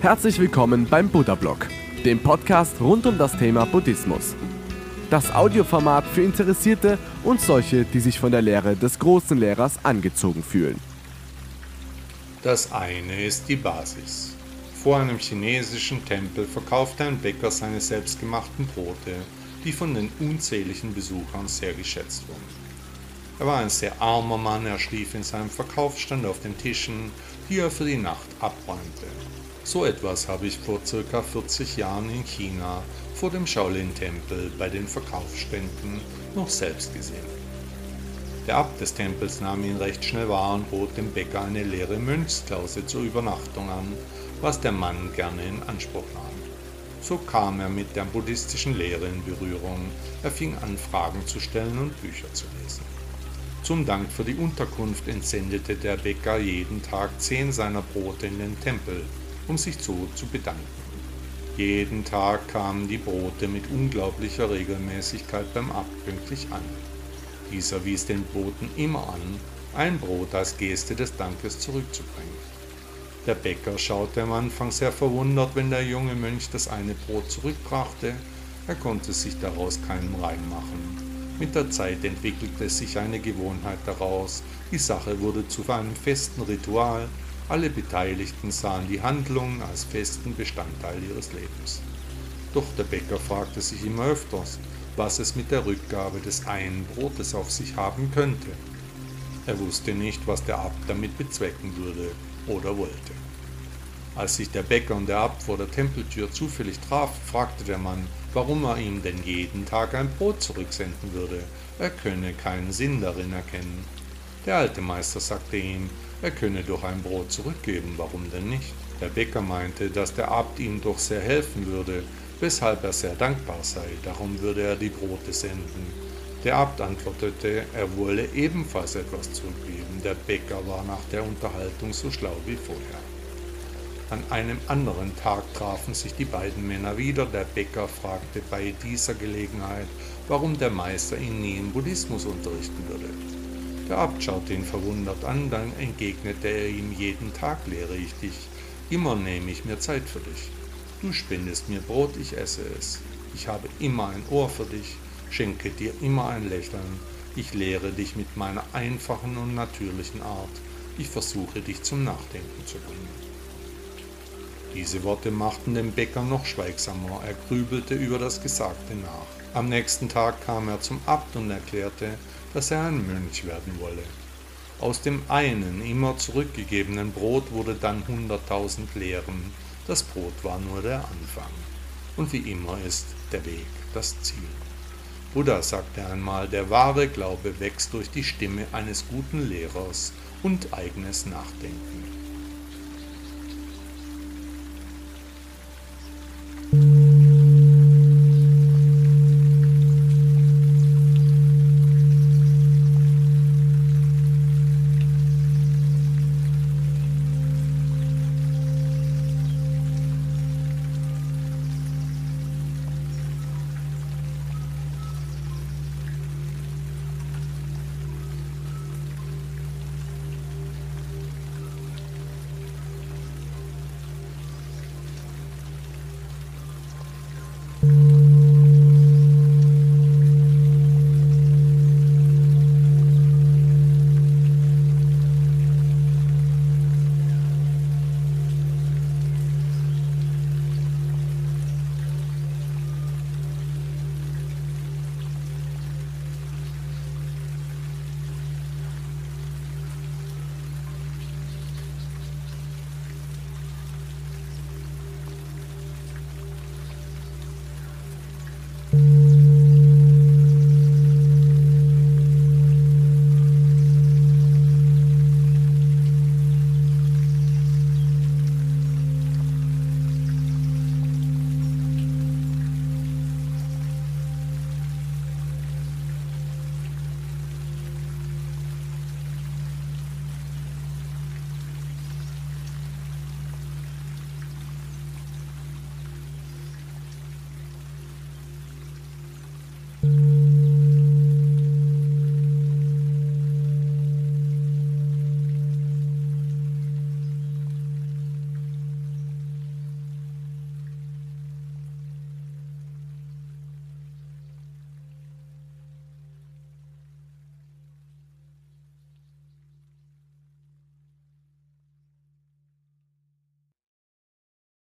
Herzlich willkommen beim Buddha Blog, dem Podcast rund um das Thema Buddhismus. Das Audioformat für Interessierte und solche, die sich von der Lehre des großen Lehrers angezogen fühlen. Das eine ist die Basis. Vor einem chinesischen Tempel verkaufte ein Bäcker seine selbstgemachten Brote, die von den unzähligen Besuchern sehr geschätzt wurden. Er war ein sehr armer Mann, er schlief in seinem Verkaufsstand auf den Tischen, die er für die Nacht abräumte. So etwas habe ich vor circa 40 Jahren in China vor dem Shaolin-Tempel bei den Verkaufsständen noch selbst gesehen. Der Abt des Tempels nahm ihn recht schnell wahr und bot dem Bäcker eine leere Mönchsklause zur Übernachtung an, was der Mann gerne in Anspruch nahm. So kam er mit der buddhistischen Lehre in Berührung, er fing an Fragen zu stellen und Bücher zu lesen. Zum Dank für die Unterkunft entsendete der Bäcker jeden Tag zehn seiner Brote in den Tempel, um sich so zu bedanken. Jeden Tag kamen die Brote mit unglaublicher Regelmäßigkeit beim Abt pünktlich an. Dieser wies den Boten immer an, ein Brot als Geste des Dankes zurückzubringen. Der Bäcker schaute am Anfang sehr verwundert, wenn der junge Mönch das eine Brot zurückbrachte. Er konnte sich daraus keinen Reim machen. Mit der Zeit entwickelte sich eine Gewohnheit daraus. Die Sache wurde zu einem festen Ritual, alle Beteiligten sahen die Handlung als festen Bestandteil ihres Lebens. Doch der Bäcker fragte sich immer öfters, was es mit der Rückgabe des einen Brotes auf sich haben könnte. Er wusste nicht, was der Abt damit bezwecken würde oder wollte. Als sich der Bäcker und der Abt vor der Tempeltür zufällig traf, fragte der Mann, warum er ihm denn jeden Tag ein Brot zurücksenden würde. Er könne keinen Sinn darin erkennen. Der alte Meister sagte ihm, er könne doch ein Brot zurückgeben, warum denn nicht? Der Bäcker meinte, dass der Abt ihm doch sehr helfen würde, weshalb er sehr dankbar sei, darum würde er die Brote senden. Der Abt antwortete, er wolle ebenfalls etwas zurückgeben. Der Bäcker war nach der Unterhaltung so schlau wie vorher. An einem anderen Tag trafen sich die beiden Männer wieder. Der Bäcker fragte bei dieser Gelegenheit, warum der Meister ihn nie im Buddhismus unterrichten würde. Der Abt schaute ihn verwundert an, dann entgegnete er ihm, jeden Tag lehre ich dich, immer nehme ich mir Zeit für dich. Du spendest mir Brot, ich esse es. Ich habe immer ein Ohr für dich, schenke dir immer ein Lächeln. Ich lehre dich mit meiner einfachen und natürlichen Art. Ich versuche dich zum Nachdenken zu bringen. Diese Worte machten den Bäcker noch schweigsamer. Er grübelte über das Gesagte nach. Am nächsten Tag kam er zum Abt und erklärte, dass er ein Mönch werden wolle. Aus dem einen immer zurückgegebenen Brot wurde dann hunderttausend Lehren. Das Brot war nur der Anfang. Und wie immer ist der Weg das Ziel. Buddha sagte einmal, der wahre Glaube wächst durch die Stimme eines guten Lehrers und eigenes Nachdenken.